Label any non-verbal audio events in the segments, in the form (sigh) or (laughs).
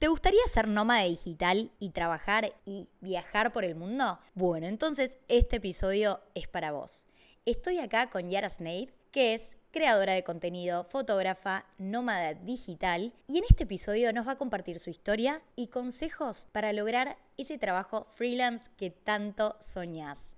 ¿Te gustaría ser nómada digital y trabajar y viajar por el mundo? Bueno, entonces este episodio es para vos. Estoy acá con Yara Sneid, que es creadora de contenido, fotógrafa, nómada digital, y en este episodio nos va a compartir su historia y consejos para lograr ese trabajo freelance que tanto soñás.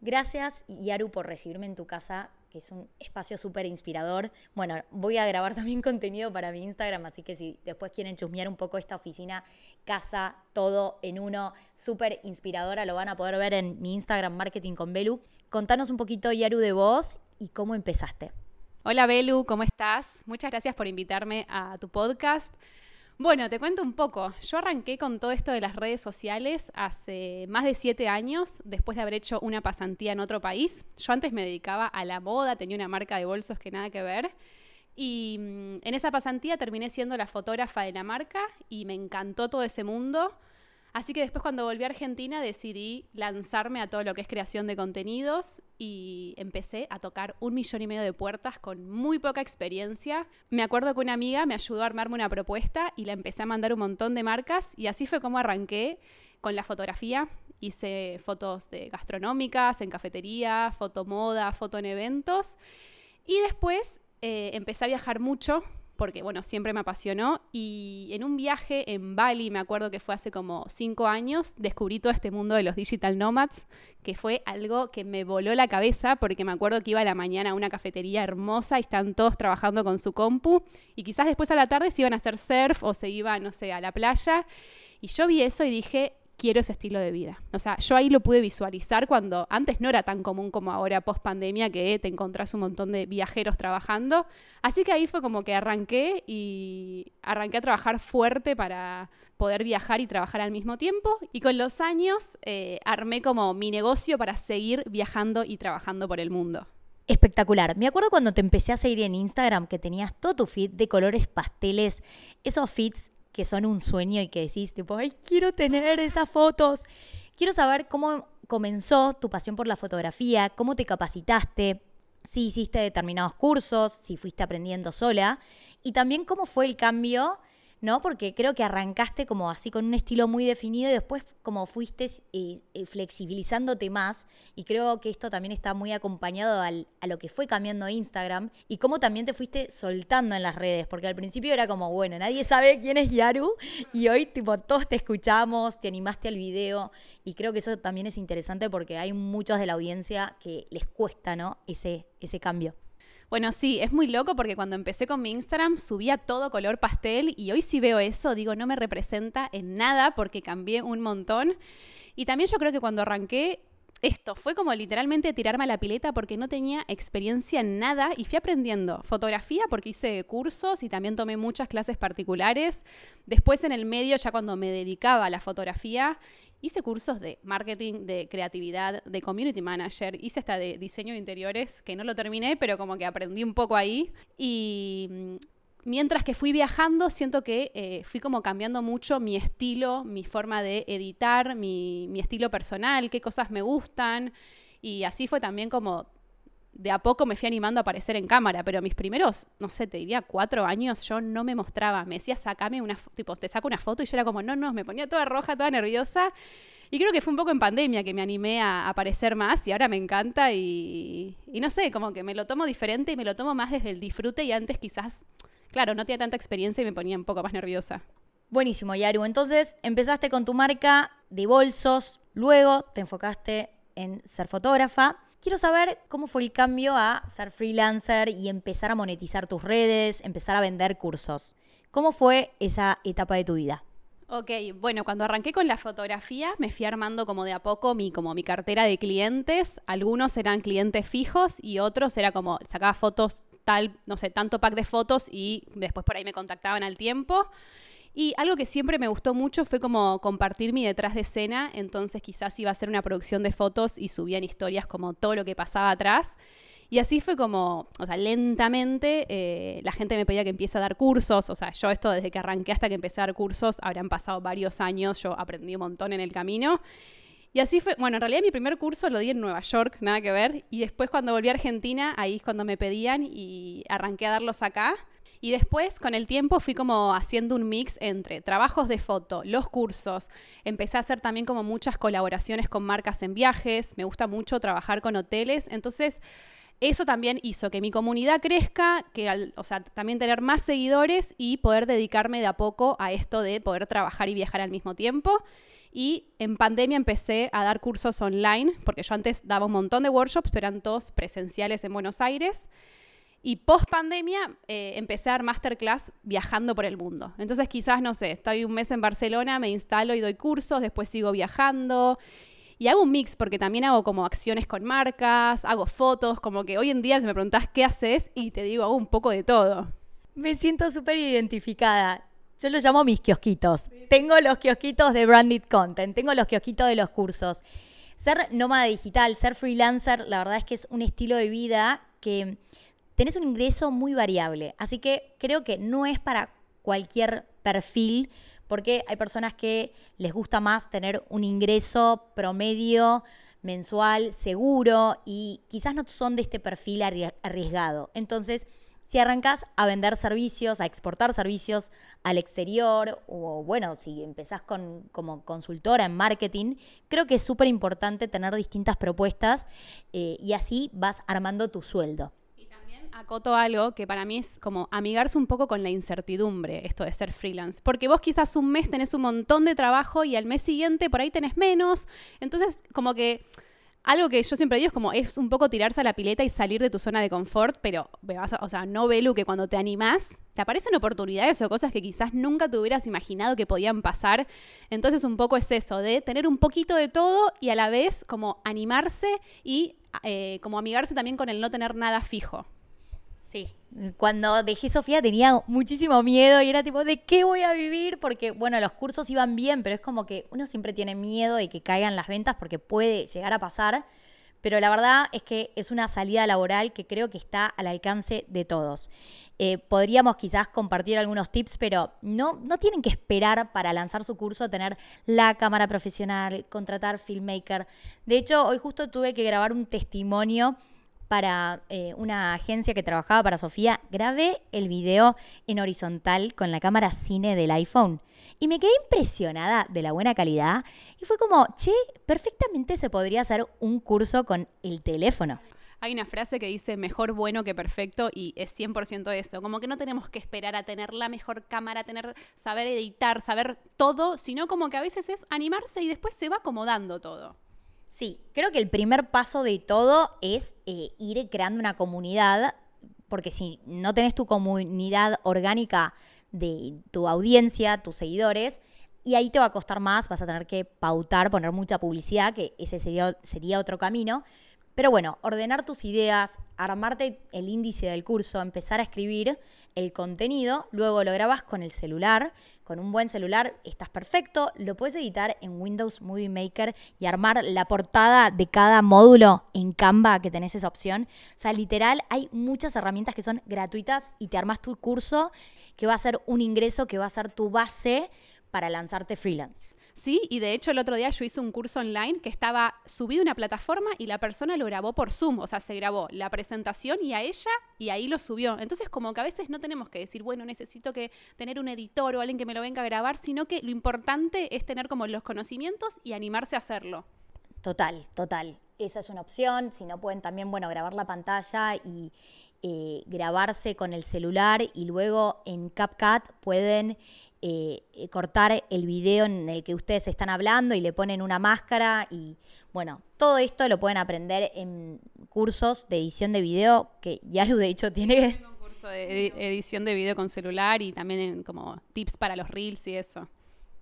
Gracias, Yaru, por recibirme en tu casa que es un espacio súper inspirador. Bueno, voy a grabar (laughs) también contenido para mi Instagram, así que si después quieren chusmear un poco esta oficina, casa, todo en uno, súper inspiradora, lo van a poder ver en mi Instagram Marketing con Belu. Contanos un poquito, Yaru, de vos y cómo empezaste. Hola Belu, ¿cómo estás? Muchas gracias por invitarme a tu podcast. Bueno, te cuento un poco. Yo arranqué con todo esto de las redes sociales hace más de siete años, después de haber hecho una pasantía en otro país. Yo antes me dedicaba a la moda, tenía una marca de bolsos que nada que ver. Y mm, en esa pasantía terminé siendo la fotógrafa de la marca y me encantó todo ese mundo. Así que después cuando volví a Argentina decidí lanzarme a todo lo que es creación de contenidos y empecé a tocar un millón y medio de puertas con muy poca experiencia. Me acuerdo que una amiga me ayudó a armarme una propuesta y la empecé a mandar un montón de marcas y así fue como arranqué con la fotografía. Hice fotos de gastronómicas, en cafetería, fotomoda, foto en eventos y después eh, empecé a viajar mucho porque bueno, siempre me apasionó. Y en un viaje en Bali, me acuerdo que fue hace como cinco años, descubrí todo este mundo de los digital nomads, que fue algo que me voló la cabeza porque me acuerdo que iba a la mañana a una cafetería hermosa y están todos trabajando con su compu y quizás después a la tarde se iban a hacer surf o se iban, no sé, a la playa. Y yo vi eso y dije, quiero ese estilo de vida. O sea, yo ahí lo pude visualizar cuando antes no era tan común como ahora post pandemia que te encontrás un montón de viajeros trabajando. Así que ahí fue como que arranqué y arranqué a trabajar fuerte para poder viajar y trabajar al mismo tiempo. Y con los años eh, armé como mi negocio para seguir viajando y trabajando por el mundo. Espectacular. Me acuerdo cuando te empecé a seguir en Instagram que tenías todo tu feed de colores pasteles, esos feeds que son un sueño y que decís, tipo, ay, quiero tener esas fotos. Quiero saber cómo comenzó tu pasión por la fotografía, cómo te capacitaste, si hiciste determinados cursos, si fuiste aprendiendo sola y también cómo fue el cambio ¿no? Porque creo que arrancaste como así con un estilo muy definido y después como fuiste eh, eh, flexibilizándote más y creo que esto también está muy acompañado a lo que fue cambiando Instagram y cómo también te fuiste soltando en las redes, porque al principio era como, bueno, nadie sabe quién es Yaru y hoy tipo todos te escuchamos, te animaste al video y creo que eso también es interesante porque hay muchos de la audiencia que les cuesta, ¿no? Ese, ese cambio. Bueno, sí, es muy loco porque cuando empecé con mi Instagram subía todo color pastel y hoy si veo eso, digo, no me representa en nada porque cambié un montón. Y también yo creo que cuando arranqué esto fue como literalmente tirarme a la pileta porque no tenía experiencia en nada y fui aprendiendo fotografía porque hice cursos y también tomé muchas clases particulares. Después en el medio, ya cuando me dedicaba a la fotografía, Hice cursos de marketing, de creatividad, de community manager, hice hasta de diseño de interiores, que no lo terminé, pero como que aprendí un poco ahí. Y mm, mientras que fui viajando, siento que eh, fui como cambiando mucho mi estilo, mi forma de editar, mi, mi estilo personal, qué cosas me gustan. Y así fue también como de a poco me fui animando a aparecer en cámara, pero mis primeros, no sé, te diría cuatro años, yo no me mostraba. Me decía, sacame una, tipo, te saco una foto y yo era como, no, no, me ponía toda roja, toda nerviosa. Y creo que fue un poco en pandemia que me animé a aparecer más y ahora me encanta y, y no sé, como que me lo tomo diferente y me lo tomo más desde el disfrute y antes quizás, claro, no tenía tanta experiencia y me ponía un poco más nerviosa. Buenísimo, Yaru. Entonces empezaste con tu marca de bolsos, luego te enfocaste en ser fotógrafa Quiero saber cómo fue el cambio a ser freelancer y empezar a monetizar tus redes, empezar a vender cursos. ¿Cómo fue esa etapa de tu vida? Ok, bueno, cuando arranqué con la fotografía me fui armando como de a poco mi, como mi cartera de clientes. Algunos eran clientes fijos y otros era como sacaba fotos tal, no sé, tanto pack de fotos y después por ahí me contactaban al tiempo. Y algo que siempre me gustó mucho fue como compartir mi detrás de escena, entonces quizás iba a hacer una producción de fotos y subían historias como todo lo que pasaba atrás. Y así fue como, o sea, lentamente eh, la gente me pedía que empiece a dar cursos, o sea, yo esto desde que arranqué hasta que empecé a dar cursos, habrán pasado varios años, yo aprendí un montón en el camino. Y así fue, bueno, en realidad mi primer curso lo di en Nueva York, nada que ver, y después cuando volví a Argentina, ahí es cuando me pedían y arranqué a darlos acá. Y después, con el tiempo, fui como haciendo un mix entre trabajos de foto, los cursos. Empecé a hacer también como muchas colaboraciones con marcas en viajes. Me gusta mucho trabajar con hoteles. Entonces, eso también hizo que mi comunidad crezca, que o sea, también tener más seguidores y poder dedicarme de a poco a esto de poder trabajar y viajar al mismo tiempo. Y en pandemia empecé a dar cursos online, porque yo antes daba un montón de workshops, pero eran todos presenciales en Buenos Aires. Y post pandemia eh, empecé a dar masterclass viajando por el mundo. Entonces quizás, no sé, estoy un mes en Barcelona, me instalo y doy cursos, después sigo viajando. Y hago un mix porque también hago como acciones con marcas, hago fotos, como que hoy en día si me preguntás qué haces y te digo, hago un poco de todo. Me siento súper identificada. Yo lo llamo mis kiosquitos. Tengo los kiosquitos de branded content, tengo los kiosquitos de los cursos. Ser nómada digital, ser freelancer, la verdad es que es un estilo de vida que tenés un ingreso muy variable. Así que creo que no es para cualquier perfil, porque hay personas que les gusta más tener un ingreso promedio mensual seguro y quizás no son de este perfil arriesgado. Entonces, si arrancas a vender servicios, a exportar servicios al exterior, o bueno, si empezás con, como consultora en marketing, creo que es súper importante tener distintas propuestas eh, y así vas armando tu sueldo. Acoto algo que para mí es como amigarse un poco con la incertidumbre, esto de ser freelance. Porque vos quizás un mes tenés un montón de trabajo y al mes siguiente por ahí tenés menos. Entonces, como que algo que yo siempre digo es como, es un poco tirarse a la pileta y salir de tu zona de confort, pero, o sea, no velo que cuando te animás, te aparecen oportunidades o cosas que quizás nunca te hubieras imaginado que podían pasar. Entonces un poco es eso, de tener un poquito de todo y a la vez como animarse y eh, como amigarse también con el no tener nada fijo. Sí, cuando dejé Sofía tenía muchísimo miedo y era tipo, ¿de qué voy a vivir? Porque, bueno, los cursos iban bien, pero es como que uno siempre tiene miedo de que caigan las ventas porque puede llegar a pasar. Pero la verdad es que es una salida laboral que creo que está al alcance de todos. Eh, podríamos quizás compartir algunos tips, pero no, no tienen que esperar para lanzar su curso tener la cámara profesional, contratar filmmaker. De hecho, hoy justo tuve que grabar un testimonio para eh, una agencia que trabajaba para Sofía, grabé el video en horizontal con la cámara cine del iPhone. Y me quedé impresionada de la buena calidad. Y fue como, che, perfectamente se podría hacer un curso con el teléfono. Hay una frase que dice mejor bueno que perfecto y es 100% eso. Como que no tenemos que esperar a tener la mejor cámara, tener saber editar, saber todo, sino como que a veces es animarse y después se va acomodando todo. Sí, creo que el primer paso de todo es eh, ir creando una comunidad, porque si no tenés tu comunidad orgánica de tu audiencia, tus seguidores, y ahí te va a costar más, vas a tener que pautar, poner mucha publicidad, que ese sería, sería otro camino. Pero bueno, ordenar tus ideas, armarte el índice del curso, empezar a escribir el contenido, luego lo grabas con el celular, con un buen celular estás perfecto, lo puedes editar en Windows Movie Maker y armar la portada de cada módulo en Canva que tenés esa opción. O sea, literal, hay muchas herramientas que son gratuitas y te armas tu curso que va a ser un ingreso que va a ser tu base para lanzarte freelance. Sí, y de hecho el otro día yo hice un curso online que estaba subido a una plataforma y la persona lo grabó por Zoom, o sea, se grabó la presentación y a ella y ahí lo subió. Entonces como que a veces no tenemos que decir, bueno, necesito que tener un editor o alguien que me lo venga a grabar, sino que lo importante es tener como los conocimientos y animarse a hacerlo. Total, total. Esa es una opción. Si no pueden también, bueno, grabar la pantalla y eh, grabarse con el celular y luego en CapCut pueden eh, eh, cortar el video en el que ustedes están hablando y le ponen una máscara y bueno, todo esto lo pueden aprender en cursos de edición de video que ya lo de hecho tiene... un curso de edición de video con celular y también como tips para los reels y eso.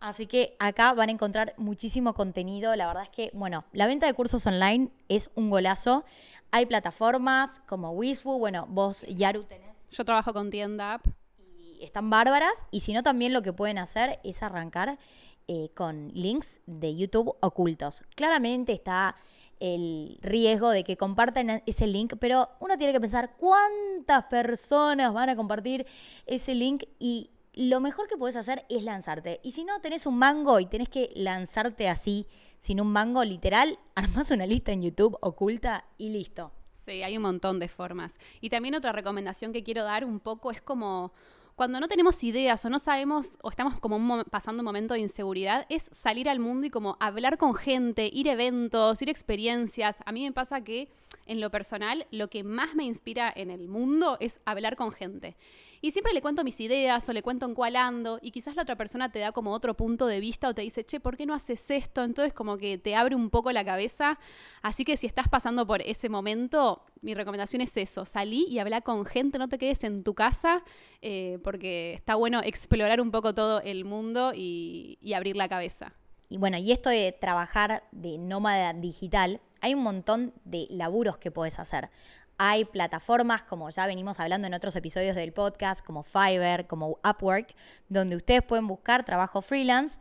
Así que acá van a encontrar muchísimo contenido. La verdad es que, bueno, la venta de cursos online es un golazo. Hay plataformas como Wisbu, bueno, vos, Yaru, tenés. Yo trabajo con Tienda App están bárbaras. Y si no, también lo que pueden hacer es arrancar eh, con links de YouTube ocultos. Claramente está el riesgo de que compartan ese link, pero uno tiene que pensar cuántas personas van a compartir ese link y lo mejor que puedes hacer es lanzarte. Y si no tenés un mango y tenés que lanzarte así, sin un mango literal, (laughs) armas una lista en YouTube oculta y listo. Sí, hay un montón de formas. Y también otra recomendación que quiero dar un poco es como cuando no tenemos ideas o no sabemos o estamos como pasando un momento de inseguridad, es salir al mundo y como hablar con gente, ir a eventos, ir a experiencias. A mí me pasa que en lo personal lo que más me inspira en el mundo es hablar con gente. Y siempre le cuento mis ideas o le cuento en cuál ando y quizás la otra persona te da como otro punto de vista o te dice, che, ¿por qué no haces esto? Entonces como que te abre un poco la cabeza. Así que si estás pasando por ese momento, mi recomendación es eso, salí y habla con gente, no te quedes en tu casa, eh, porque está bueno explorar un poco todo el mundo y, y abrir la cabeza. Y bueno, y esto de trabajar de nómada digital, hay un montón de laburos que puedes hacer. Hay plataformas, como ya venimos hablando en otros episodios del podcast, como Fiverr, como Upwork, donde ustedes pueden buscar trabajo freelance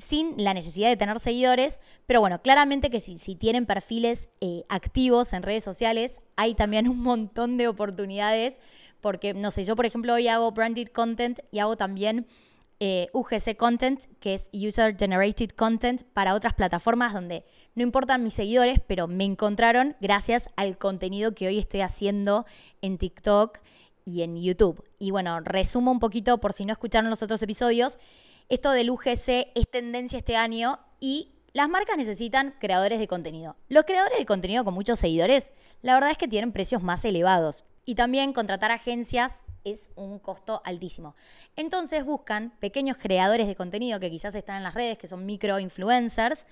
sin la necesidad de tener seguidores, pero bueno, claramente que si, tienen perfiles eh, activos en redes sociales, hay también un montón de oportunidades, porque, no sé, yo por ejemplo hoy hago branded content y hago también eh, UGC Content, que es User Generated Content, para otras plataformas donde no importan mis seguidores, pero me encontraron gracias al contenido que hoy estoy haciendo en TikTok y en YouTube. Y bueno, resumo un poquito por si no escucharon los otros episodios. Esto del UGC es tendencia este año y las marcas necesitan creadores de contenido. Los creadores de contenido con muchos seguidores, la verdad es que tienen precios más elevados. Y también contratar agencias es un costo altísimo. Entonces buscan pequeños creadores de contenido que quizás están en las redes, que son micro influencers,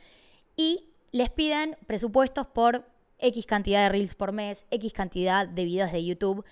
y les piden presupuestos por X cantidad de reels por mes, X cantidad de videos de YouTube.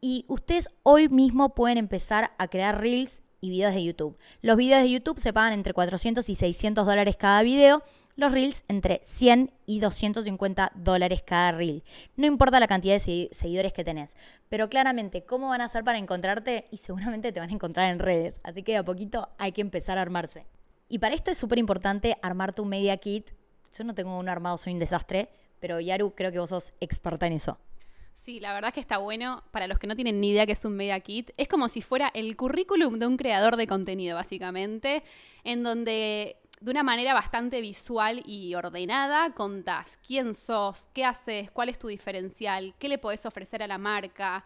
Y ustedes hoy mismo pueden empezar a crear reels y videos de YouTube. Los videos de YouTube se pagan entre 400 y 600 dólares cada video los reels entre 100 y 250 dólares cada reel. No importa la cantidad de seguidores que tenés, pero claramente cómo van a hacer para encontrarte y seguramente te van a encontrar en redes, así que a poquito hay que empezar a armarse. Y para esto es súper importante armar tu media kit. Yo no tengo uno armado, soy un desastre, pero Yaru, creo que vos sos experta en eso. Sí, la verdad es que está bueno. Para los que no tienen ni idea que es un media kit, es como si fuera el currículum de un creador de contenido, básicamente, en donde de una manera bastante visual y ordenada contás quién sos, qué haces, cuál es tu diferencial, qué le podés ofrecer a la marca,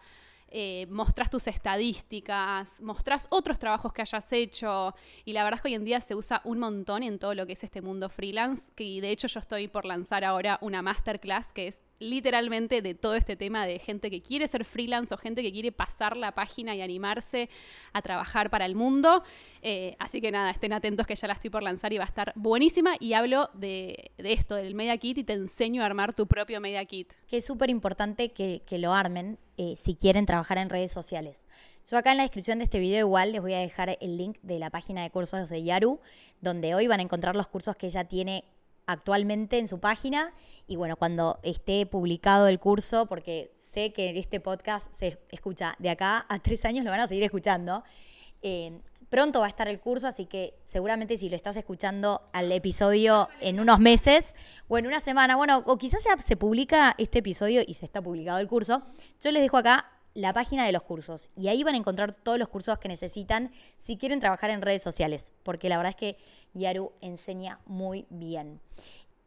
eh, mostrás tus estadísticas, mostrás otros trabajos que hayas hecho. Y la verdad es que hoy en día se usa un montón en todo lo que es este mundo freelance, que de hecho yo estoy por lanzar ahora una masterclass que es literalmente de todo este tema de gente que quiere ser freelance o gente que quiere pasar la página y animarse a trabajar para el mundo. Eh, así que nada, estén atentos que ya la estoy por lanzar y va a estar buenísima. Y hablo de, esto, del Media Kit, y te enseño a armar tu propio Media Kit. Que es súper importante que, lo armen eh, si quieren trabajar en redes sociales. Yo acá en la descripción de este video igual les voy a dejar el link de la página de cursos de Yaru, donde hoy van a encontrar los cursos que ella tiene actualmente en su página y bueno, cuando esté publicado el curso, porque sé que este podcast se escucha de acá a (laughs) tres años, lo van a seguir escuchando. Eh, pronto va a estar el curso, así que seguramente si lo estás escuchando al episodio en unos meses o en una semana, bueno, o quizás ya se publica este episodio y se está publicado el curso, yo les dejo acá la página de los cursos y ahí van a encontrar todos los cursos que necesitan si quieren trabajar en redes sociales, porque la verdad es que Yaru enseña muy bien.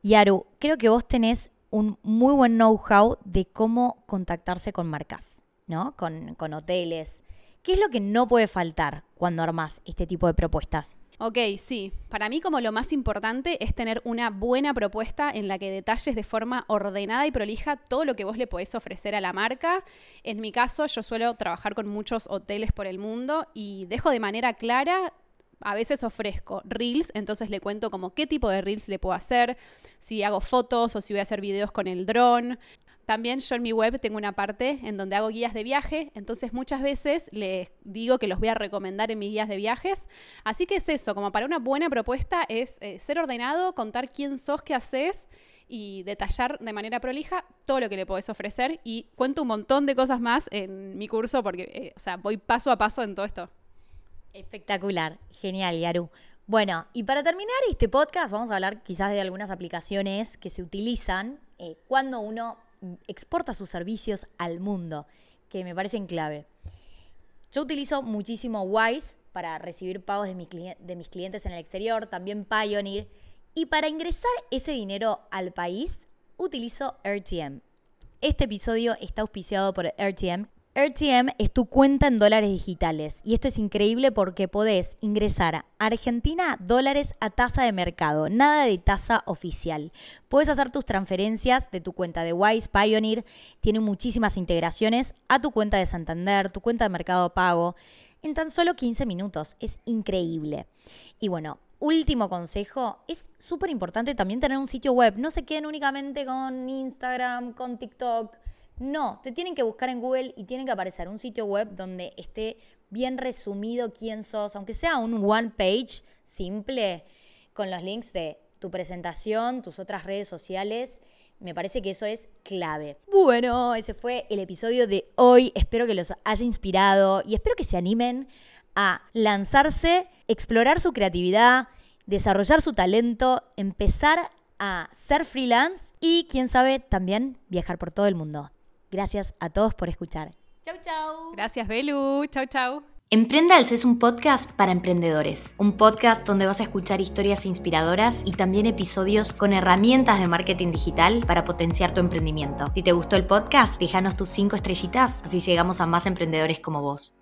Yaru, creo que vos tenés un muy buen know-how de cómo contactarse con marcas, ¿no? Con, con hoteles. ¿Qué es lo que no puede faltar cuando armas este tipo de propuestas? Ok, sí. Para mí como lo más importante es tener una buena propuesta en la que detalles de forma ordenada y prolija todo lo que vos le podés ofrecer a la marca. En mi caso, yo suelo trabajar con muchos hoteles por el mundo y dejo de manera clara a veces ofrezco reels, entonces le cuento como qué tipo de reels le puedo hacer, si hago fotos o si voy a hacer videos con el dron. También yo en mi web tengo una parte en donde hago guías de viaje, entonces muchas veces les digo que los voy a recomendar en mis guías de viajes. Así que es eso, como para una buena propuesta es eh, ser ordenado, contar quién sos, qué haces y detallar de manera prolija todo lo que le podés ofrecer. Y cuento un montón de cosas más en mi curso porque, eh, o sea, voy paso a paso en todo esto. Espectacular, genial, Yaru. Bueno, y para terminar este podcast vamos a hablar quizás de algunas aplicaciones que se utilizan eh, cuando uno exporta sus servicios al mundo, que me parecen clave. Yo utilizo muchísimo Wise para recibir pagos de, mis clientes en el exterior, también Pioneer, y para ingresar ese dinero al país utilizo RTM. Este episodio está auspiciado por RTM, RTM es tu cuenta en dólares digitales y esto es increíble porque podés ingresar a Argentina dólares a tasa de mercado, nada de tasa oficial. Puedes hacer tus transferencias de tu cuenta de Wise, Pioneer, tiene muchísimas integraciones a tu cuenta de Santander, tu cuenta de Mercado Pago, en tan solo 15 minutos. Es increíble. Y bueno, último consejo, es súper importante también tener un sitio web. No se queden únicamente con Instagram, con TikTok no, te tienen que buscar en Google y tienen que aparecer un sitio web donde esté bien resumido quién sos, aunque sea un one page simple con los links de tu presentación, tus otras redes sociales. Me parece que eso es clave. Bueno, ese fue el episodio de hoy. Espero que los haya inspirado y espero que se animen a lanzarse, explorar su creatividad, desarrollar su talento, empezar a ser freelance y, quién sabe, también viajar por todo el mundo. Gracias a todos por escuchar. Chau, chau. Gracias, Belu. Chau, chau. Emprendals es un podcast para emprendedores, un podcast donde vas a escuchar historias inspiradoras y también episodios con herramientas de marketing digital para potenciar tu emprendimiento. Si te gustó el podcast, déjanos tus cinco estrellitas, así llegamos a más emprendedores como vos.